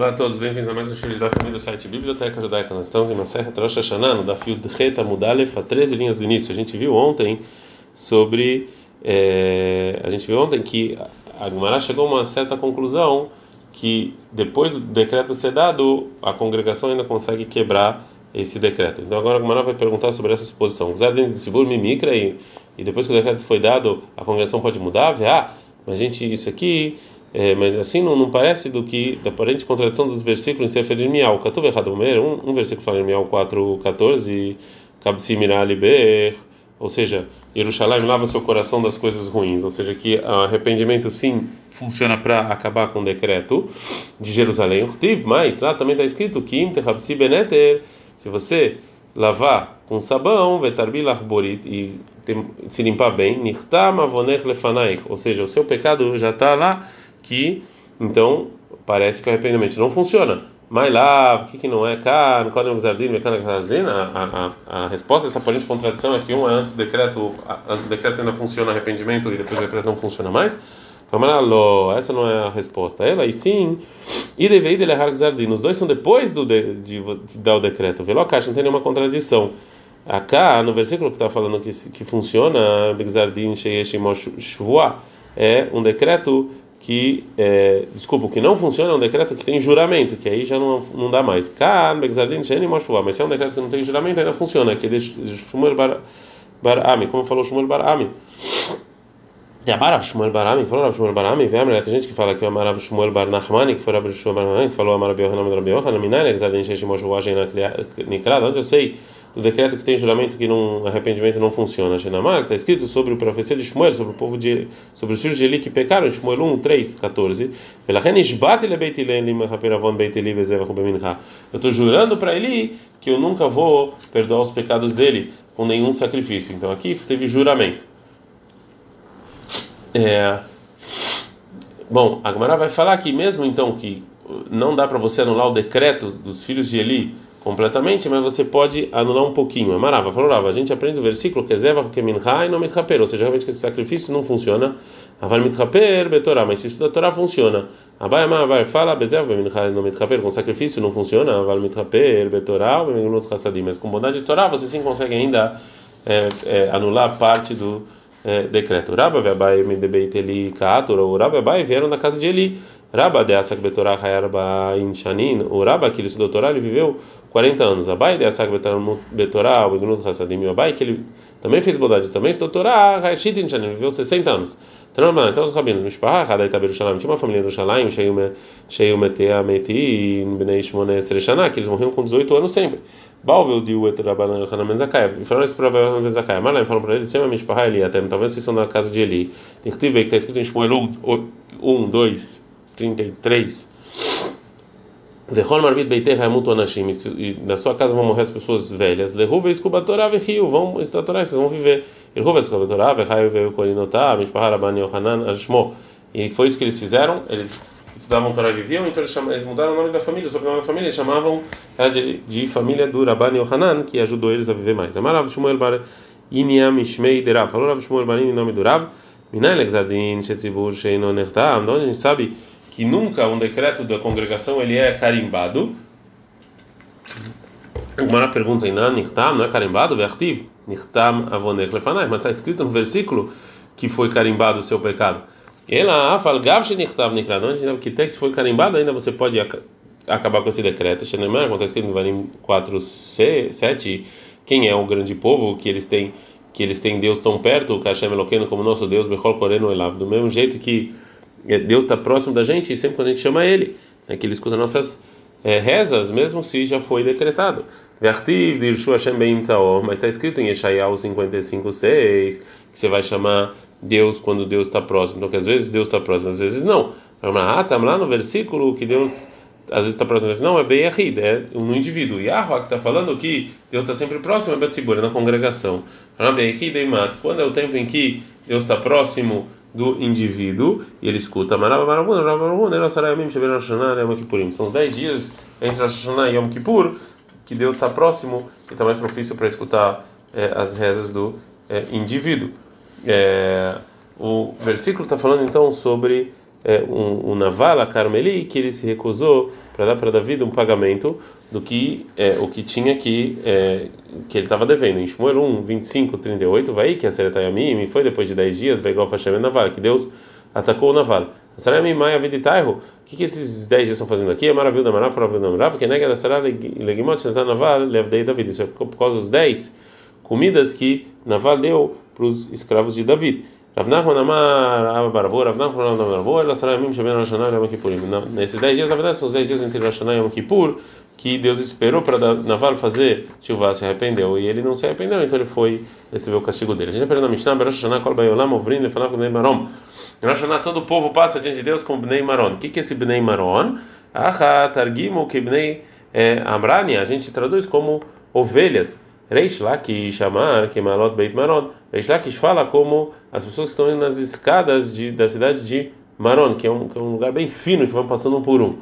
Olá a todos, bem-vindos a mais um show da família do site Biblioteca Judaica. Nós estamos em serra Rosh Hashanah, no Dafio Reta Mudalef, a 13 linhas do início. A gente viu ontem sobre. É, a gente viu ontem que a Gemara chegou a uma certa conclusão que depois do decreto ser dado, a congregação ainda consegue quebrar esse decreto. Então agora a Gemara vai perguntar sobre essa suposição. Zaden Sibur Mimikra e, e depois que o decreto foi dado, a congregação pode mudar? Ah, mas gente, isso aqui é, mas assim não, não, parece do que da aparente contradição dos versículos em Sefer Irmial. Catuv errado um, um versículo fala em Irmial 4:14, Kabsi Mirali Ber, ou seja, Jerusalém lava seu coração das coisas ruins, ou seja, que arrependimento sim funciona para acabar com o decreto de Jerusalém. Tiv, mas lá também está escrito que Kabsi Beneter, se você lavar com sabão, vetarbil arborit e se limpar bem, nirtam avonech lefanaich, ou seja, o seu pecado já está lá que então parece que o arrependimento não funciona. Mas lá, o que, que não é? Cá, no Código Zardim, a, a, a resposta a essa aparente contradição é que um é antes do decreto, antes do decreto ainda funciona arrependimento e depois o decreto não funciona mais. Essa não é a resposta. Ela e sim, e deveria dele Zardim. Os dois são depois do de, de, de dar o decreto. Velo caixa não tem nenhuma contradição. Acá, no versículo que está falando que, que funciona, é um decreto que, é, desculpa, o que não funciona é um decreto que tem juramento, que aí já não, não dá mais. Mas se é um decreto que não tem juramento, ainda funciona, que é Shmuel Barami, como falou Shmuel Barami. E Amarav Shmuel Barami, falou Rav Shmuel Barami, vem a tem gente que fala que é Amarav Shmuel Bar Nachmani, que foi Rav Shmuel Barami, que falou Amarav Yohanan Rav Yohanan, Minai, Exadin Sheshimosh Wajin Nikrad, onde eu sei do decreto que tem juramento que não arrependimento não funciona. Shenamar, está escrito sobre o profecia de Shmuel, sobre o povo de sobre os filhos de Eli que pecaram, Shmuel 1, 3, 14. Eu estou jurando para Eli que eu nunca vou perdoar os pecados dele com nenhum sacrifício. Então aqui teve juramento. É, bom, a Gemara vai falar que mesmo então que não dá para você anular o decreto dos filhos de Eli completamente, mas você pode anular um pouquinho. Amarava, falou a gente aprende o versículo que Zeva que e não mitchaper, ou seja, realmente que esse sacrifício não funciona. Aval mitchaper betorá, mas se isso da Torá funciona. Abai Abai fala Bezeva mincha não mitchaper, com sacrifício não funciona. Aval mitchaper betorá, mas com bondade de Torá você sim consegue ainda é, é, anular parte do é, decreto. Rabba Abai Medebeit Eli Kaator, ou Rabba Abai vieram da casa de Eli. Rabba de Asak Betorah Hayarba Inshanin, o Rabba que ele estudou Torá, ele viveu 40 anos. Abai de Asak Betorah, o Ignus Hassadim, o Abai que ele também fez bondade, também estudou Torá, Hayashit Inshanin, viveu 60 anos. Então, normalmente, então os rabinos, Mishpah, Hadai Taberushalayim, tinha uma família em Yerushalayim, Sheyu Metea Meti, Bnei Shmone Sreshana, que eles morriam com 18 anos sempre. Balvel diu et Rabbanan Yohanan Ben Zakkai, e falaram isso para Rabbanan mas lá falam para ele, Sema Mishpah Eli, até talvez vocês são da casa de Eli. Tem que ver que está escrito em Shmuel 1, 2, 33. Vechol marbit beiterra mutu anashim. Na sua casa vão morrer as pessoas velhas. Lehuva escuba Torá vechiu. Vão Torá, vocês vão viver. Lehuva escuba Torá vechayu veio korinotá. Mishpahar abani yohanan ashmo. E foi isso que eles fizeram. Eles estudavam Torá e viviam, então eles, chamavam, eles mudaram o nome da família, o sobrenome da família, eles chamavam de, de família do Rabban Yohanan, que ajudou eles a viver mais. Amarav Shmuel Bar Iniam Ishmei Derav. Falou Rav Shmuel Barim em nome do Rav. Minai Lexardin Shetzibur Sheino Nertam. Onde a gente sabe que nunca um decreto da congregação ele é carimbado. Uma pergunta em Nirtam, não é carimbado? Vertiv, Nirtam avonek lefanai, mas está escrito no versículo que foi carimbado o seu pecado. Ela fala, Gavshe Nirtam Nikra, não diz que se foi carimbado ainda você pode acabar com esse decreto. Como está escrito no Varim 4, 7, quem é o grande povo que eles têm que eles têm Deus tão perto, o Hashem Eloqueno como nosso Deus, Bechol Koreno Elav, do mesmo jeito que é, Deus está próximo da gente, e sempre quando a gente chama Ele, é que Ele escuta nossas é, rezas, mesmo se já foi decretado. Mas está escrito em Yeshayahu 55:6 que você vai chamar Deus quando Deus está próximo. Então, que às vezes Deus está próximo, às vezes não. Ah, tá lá no versículo que Deus às vezes está próximo, às vezes não, é Beyahid, é no indivíduo. E Yahweh que está falando que Deus está sempre próximo, é Betzibur, é na congregação. Quando é o tempo em que Deus está próximo do indivíduo e ele escuta são os 10 dias entre Rosh Hashanah e Yom Kippur que Deus está próximo e está mais propício para escutar é, as rezas do é, indivíduo é, o versículo está falando então sobre é, um, um naval a Carmeli que ele se recusou para dar para Davi um pagamento do que é, o que tinha que é, que ele estava devendo. Em Shmuel 1, 25, 38, vai que a Seretayamim foi depois de 10 dias, Begol Hashem naval, que Deus atacou o naval. Sarai Maia Viditaiho, o que, esses 10 dias estão fazendo aqui? É maravilha da Marav, maravilha da Marav, que nega da Sarai Legimot, Shantan Naval, Levdei David. Isso é por causa dos 10 comidas que Naval deu para os escravos de David. Rav Nachman Amar Abba Barabo, Rav Nachman Amar Sarai Mim Shabem Rosh Hashanah Yom Kippurim. Nesses 10 dias, na verdade, são os 10 dias entre Rosh Hashanah e Yom Kippur, que Deus esperou para Naval fazer, Tchuvá se arrependeu, e ele não se arrependeu, então ele foi receber o castigo dele. A gente aprendeu na Mishnah, Rosh Hashanah, Kol Bayolam, Ovrin, Lefanav, Bnei Marom. Em Rosh Hashanah, todo o povo passa diante de Deus com Bnei Maron. O que, que é esse Bnei Maron? Aha, Targimu, Bnei Amrani, a gente traduz como ovelhas. Reish Lakish Amar, que Malot Beit Maron. Reish Lakish fala como as pessoas que estão indo nas escadas de, da cidade de Maron, que é, um, que é um lugar bem fino, que vão passando um por um.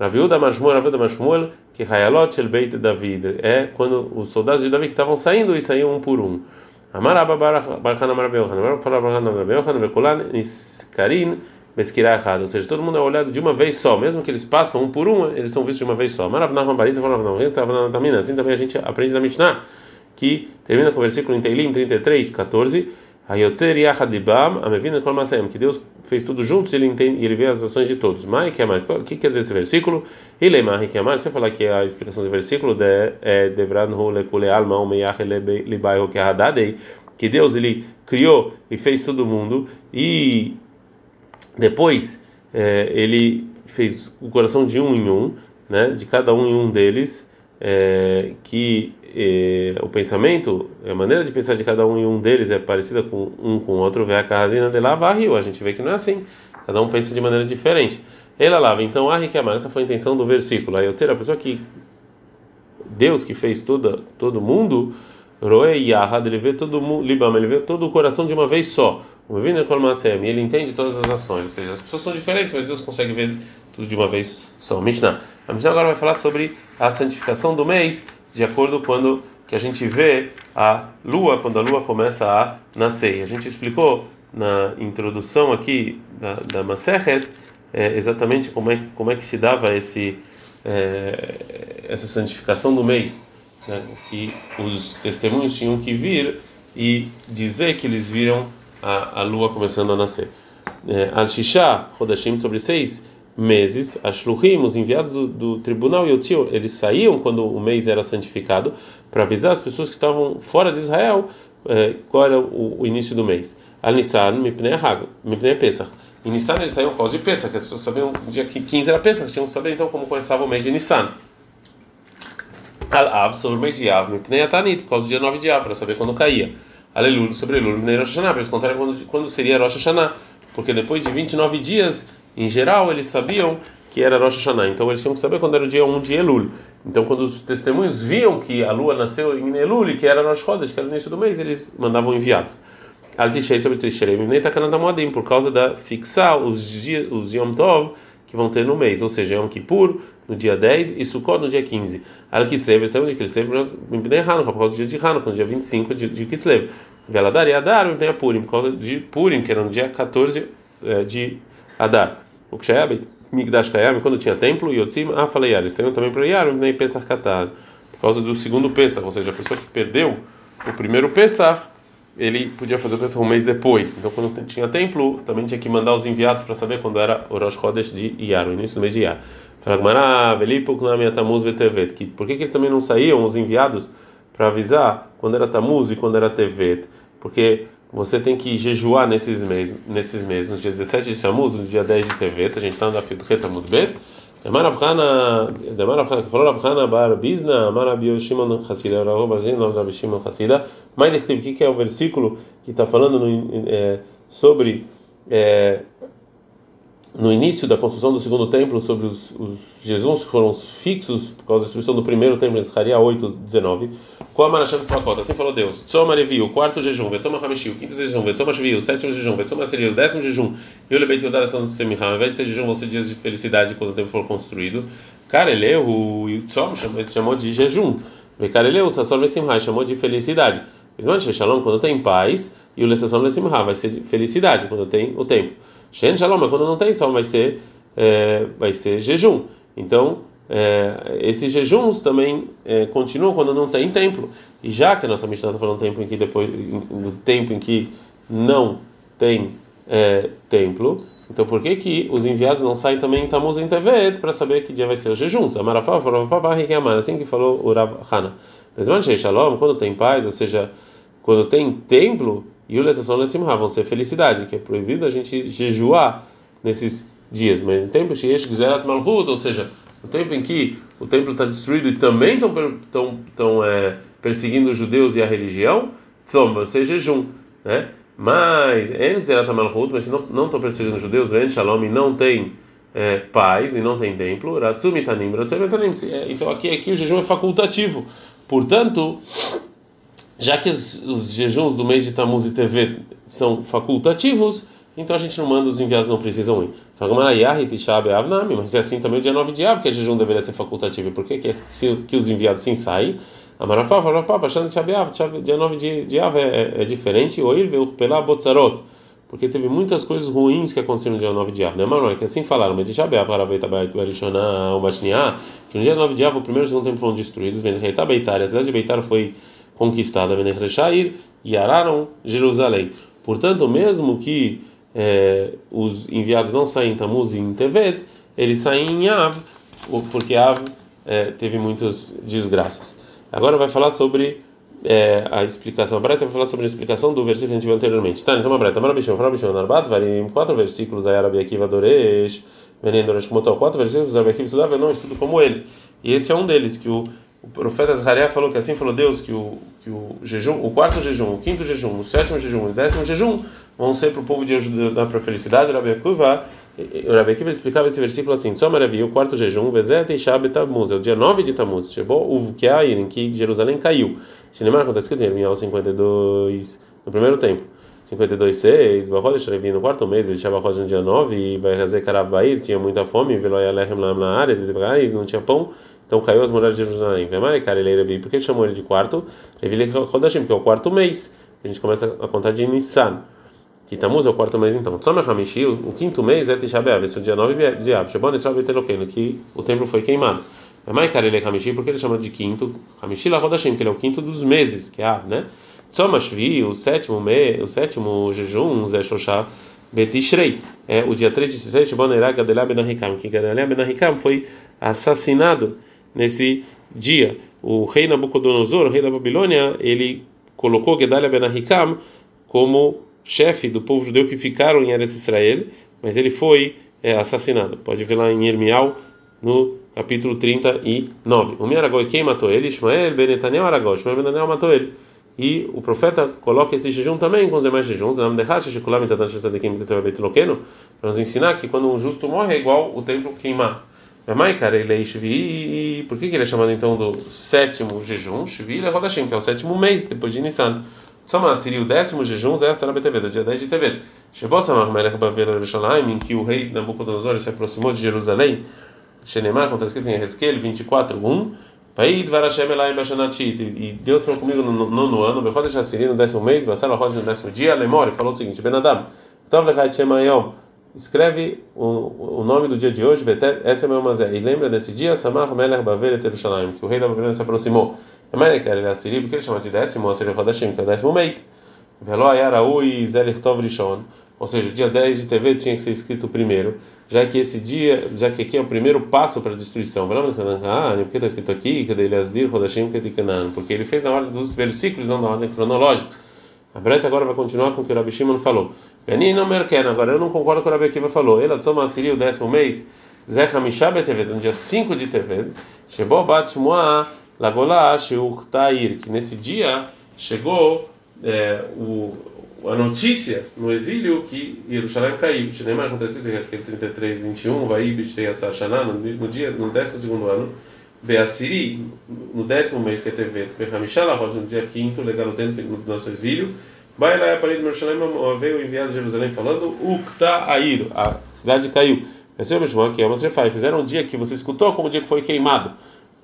Raviuda Mashmuel, Raviuda Mashmuel, que Hayalot El Beit David, é quando os soldados de Davi que estavam saindo e saíam um por um. Amar Abba Barchan Amar Beuchan, Amar Fala Barchan Amar Beuchan, Vekulan Niskarin, Meskirah errado, ou seja, todo mundo é olhado de uma vez só, mesmo que eles passam um por um, eles são vistos de uma vez só. Amar Abnachman Bariza, Fala Abnachman Tamina, assim também a gente aprende na Mishnah, que termina com o versículo em Teilim 33, 14, Hayotzer Yachadibam, Amevina Kol Masayim, que Deus fez tudo juntos e ele entende, ele vê as ações de todos. Amar, o que quer dizer esse versículo? Ilemar que amar, você falar que a explicação desse versículo é Alma Libai que Deus ele criou e fez todo mundo e depois é, ele fez o coração de um em um, né, de cada um em um deles, é, que é, o pensamento, a maneira de pensar de cada um em um deles é parecida com um com o outro, vê a casina de lava rio, a gente vê que não é assim, cada um pensa de maneira diferente. Ela lava, então a riquemar, essa foi a intenção do versículo. Aí a pessoa que Deus que fez toda, todo mundo, Roe Yahad, ele vê todo mundo, ele vê todo o coração de uma vez só. Kolmasem, ele entende todas as ações, ou seja, as pessoas são diferentes, mas Deus consegue ver tudo de uma vez só. Mishnah. A Mishnah agora vai falar sobre a santificação do mês, de acordo quando que a gente vê a lua, quando a lua começa a nascer. A gente explicou na introdução aqui da, da Masechet é, exatamente como é, como é que se dava esse, é, essa santificação do mês. Né? Que os testemunhos tinham que vir e dizer que eles viram a, a lua começando a nascer. Al-Shisha, Rodashim, sobre seis meses, Ashluhim, os enviados do, do tribunal Yotzio, eles saíam quando o mês era santificado para avisar as pessoas que estavam fora de Israel eh, qual era o, o, início do mês. Al-Nissan, Mipnei Pesach. Em Nissan eles saíam por causa de Pesach, que as pessoas sabiam que dia 15 era Pesach, tinham que saber então como começava o mês de Nissan. Al-Av, sobre o mês de Av, Mipnei Atanit, por causa do dia 9 de Av, para saber quando caía. Aleluia, sobre Elul, Mipnei Rosh Hashanah, para eles contarem quando, quando seria Rosh Hashanah, porque depois de 29 dias em geral, eles sabiam que era Rosh Hashanah, então eles tinham que saber quando era o dia 1 de Elul. Então, quando os testemunhos viam que a lua nasceu em Elul, que era Rosh Chodesh, que era no início do mês, eles mandavam enviados. Altishei sobre Tishrei, nem Takanamodim, por causa da fixar os, dias, os Yom Tov que vão ter no mês, ou seja, Yom Kippur no dia 10 e Sukkot no dia 15. Al-Kislev, sabe onde Kislev? Mibnei Hanukkah, por causa do dia de Hanukkah, no dia 25 de, de Kislev. Veladar e Adar, Mibnei Purim, por causa de Purim, que era no dia 14 eh, de Adar. O Kshayab, Migdash Kayam, quando tinha templo, Yotzim, ah, falei, eles saíram também para Yar, nem Pesach Katar, por causa do segundo Pesach, ou seja, a pessoa que perdeu o primeiro Pesach, ele podia fazer o Pesach um mês depois. Então, quando tinha templo, também tinha que mandar os enviados para saber quando era o Rosh Chodesh de Iyar, o início do mês de Iyar. que Por que, que eles também não saíam, os enviados, para avisar quando era Tamuz e quando era Tevet? Porque você tem que jejuar nesses meses, nesses meses, no dia 17 de Shammuz, no dia 10 de Tevet, a gente está no Dafid Retamud Bet. Demar Avchana, Demar Avchana, que falou Avchana Bar Bizna, Amar Abi Shimon Hassida, Rav Bazin, nome da Shimon Hassida. Mas o que, é o versículo que está falando no, início da construção do segundo templo, sobre os, os que foram fixos por causa da destruição do primeiro templo em Zacarias 8, 19. Assim falou Deus. Tzoma o quarto jejum, Vetzoma Hamishi, o quinto jejum, Vetzoma Shvi, o sétimo jejum, Vetzoma Seri, o décimo jejum, e o Lebeit Yodar de Semiham, ao invés de ser jejum, vão ser dias de felicidade quando o templo for construído. Kareleu, o Tzom chamou de jejum. Kareleu, o Sassor Vesimha, chamou de felicidade. Isman Shalom, quando tem paz, e o Lessasson Vesimha, vai ser felicidade quando tem o tempo. Shen Shalom, quando não tem tzom vai ser, é, vai ser jejum. Então, é, esses jejuns também é, continuam quando não tem templo. E já que a nossa Mishnah está falando tempo em que depois, no tempo em que não tem é, templo, então por que que os enviados não saem também em Tamuz em Tevet para saber que dia vai ser os jejuns? Amarafá, assim que falou o Rav Hana. Shalom, quando tem paz, ou seja, quando tem templo, e o vão ser felicidade, que é proibido a gente jejuar nesses dias. Mas em tempo ou seja, no tempo em que o templo está destruído e também estão é, perseguindo os judeus e a religião, tzom, ser jejum, né? Mas, mas se não estão perseguindo os judeus, vem shalom e não tem é, paz e não tem templo. É, então aqui, aqui o jejum é facultativo. Portanto, já que os, os jejuns do mês de Tammuz e TV são facultativos, então a gente não manda, os enviados não precisam ir. Mas é assim também o dia 9 de Av, que o jejum deveria ser facultativo. Por que, que, que os enviados sim saem? Amarafá, Farafá, Bachando Tchabeav, dia 9 de, de Av é, é, é diferente, veio pela Botzarot, porque teve muitas coisas ruins que aconteceram no dia 9 de Av, né, Manoel? Que assim falaram, mas Tchabeav, Paravei, Tabai, Barishona, Ubashniá, que no dia 9 de Av, o primeiro e o segundo tempo foram destruídos, Venreitar Beitar, a cidade de Beitar foi conquistada, Venreitar e araram Jerusalém. Portanto, mesmo que é, os enviados não saem em Tamuz e em Tevet, eles saem em Av, porque Av é, teve muitas desgraças. Agora vai falar sobre é, a explicação. A Breta vai falar sobre a explicação do versículo que a gente viu anteriormente. Tá, então a Breta, Marabichon, Marabichon, Narbat, varim, quatro versículos, aí Arabi Akiva Doresh, Venem Doresh Kumotó, quatro versículos, Arabi Akiva estudava, eu não estudo como ele. E esse é um deles, que o, o profeta Zahariah falou que assim falou Deus, que o, que o jejum, o quarto jejum, o quinto jejum, o sétimo jejum e o décimo jejum vão ser para o povo de ajudar para a felicidade, Arabi Akiva Rabi Akiva explicava esse versículo assim: Tzomaravi, o quarto jejum, Vezet e Shabbat Tamuz, é o dia 9 de Tamuz, chegou o Vukiair, em que Jerusalém caiu. Shinemar, quando está escrito em Irmial 52, no primeiro tempo. 52, 6, Bahodesh Revi no quarto mês, Veshabahodesh no dia 9, e vai fazer Karav Bair, tinha muita fome, Veloyalechem Lam na área, e não tinha pão, então caiu as muralhas de Jerusalém. Ele por que ele chamou ele de quarto? Porque é o quarto mês, a gente começa a contar de Nissan que Tamuz é o quarto mês então. Tzomer Hamishi, o quinto mês é Tisha B'Av, esse é o dia 9 de Av. Shebon Israel Betelokeno, que o templo foi queimado. É mais Karele Hamishi, porque ele chama de quinto. Hamishi La Rodashim, que ele é o quinto dos meses, que é Av, né? Tzoma Shvi, o sétimo, me, o sétimo jejum, Zé Shoshá Betishrei. É o dia 3 de Tishrei, Shebon Irá Gadelá Benahikam, que Gadelá Benahikam foi assassinado nesse dia. O rei Nabucodonosor, o rei da Babilônia, ele colocou Gedalia Benahikam como chefe do povo judeu que ficaram em Eretz Israel, mas ele foi é, assassinado. Pode ver lá em Irmial, no capítulo 39. O Miaragoi, quem matou ele? Ismael ben Netanyahu Aragó. Ismael ben Netanyahu matou ele. E o profeta coloca esse jejum também com os demais jejuns, para nos ensinar que quando um justo morre é igual o templo queimar. E por que, que ele é chamado então do sétimo jejum? Shvi é Rodashim, que é o sétimo mês depois de Nissan. Soma seria o décimo jejum, essa era BTV, do dia 10 de TV. Shebosamach Melech Bavel Yerushalayim, em que o rei Nabucodonosor se aproximou de Jerusalém. Shenemar, como está escrito em Ezequiel 24, 1. Paid Varashem Elai Bashanatit, e Deus falou comigo no nono ano, Bechodesh Assiri, no décimo mês, Basar Rosh no décimo dia, Lemor, falou o seguinte: Benadam, Tov Lechait Shemayom, escreve o, o nome do dia de hoje, e lembra desse dia, Samach Melech Bavel Yerushalayim, que o rei da Babilônia se aproximou. América é Assiri, porque ele chama de décimo, Assiri Rodashim, que é o décimo mês. Veló Ayaraui Zelich Rishon. Ou seja, dia 10 de TV tinha que ser escrito primeiro, já que esse dia, já que aqui é o primeiro passo para a destruição. Ah, por que está escrito aqui? Porque ele fez na ordem dos versículos, não na ordem cronológica. A Breta agora vai continuar com o que o Rabi Shimon falou. não Merken, agora eu não concordo com o Rabi Akiva falou. Ele atzoma Assiri, o décimo mês, Zech Hamishah TV, no dia 5 de TV, Shebo Bat Shmuah Lagolá Sheurtair, que nesse dia chegou é, o, a notícia no exílio que Jerusalém caiu. Shinemar aconteceu em 33, 21, vai Biteyasar Shana, no dia, no 12 ano, Beassiri, no décimo mês que teve Behamishala Rosh, no dia 5, legal dentro do nosso exílio. Vai lá, a parede de Jerusalém, veio enviado de Jerusalém falando: Uktair, a cidade caiu. Esse é o mesmo que é uma Fizeram um dia que você escutou como o dia que foi queimado.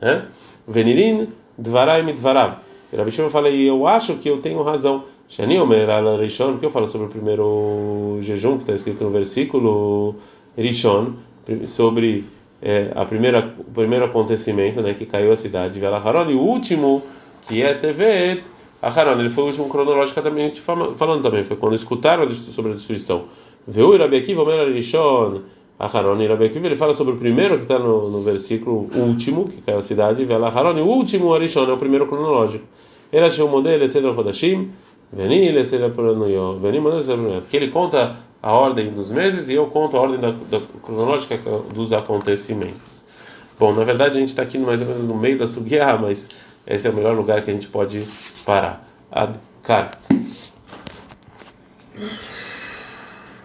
Né? Venirin dvaraim dvarav. E Rabi Shimon fala, e eu acho que eu tenho razão. Shani Omer ala Rishon, porque eu falo sobre o primeiro jejum que está escrito no versículo Rishon, sobre é, a primeira, o primeiro acontecimento, né, que caiu a cidade, Vela Haron, e o último, que é Tevet, a Haron, ele foi o último cronologicamente falando também, foi quando escutaram sobre a destruição. Veu Rabi Akiva, Omer Rishon, Aharon e ele fala sobre o primeiro que está no, no versículo último, que caiu a cidade, Vela Haron, e o último Arishon, é o primeiro cronológico. Ele achou o modelo, Seder Rodashim, Veni, Seder Pranuyó, Veni, que ele conta a ordem dos meses e eu conto a ordem da, da cronológica dos acontecimentos. Bom, na verdade a gente está aqui mais ou menos no meio da Sugiá, mas esse é o melhor lugar que a gente pode parar. Ad, cara.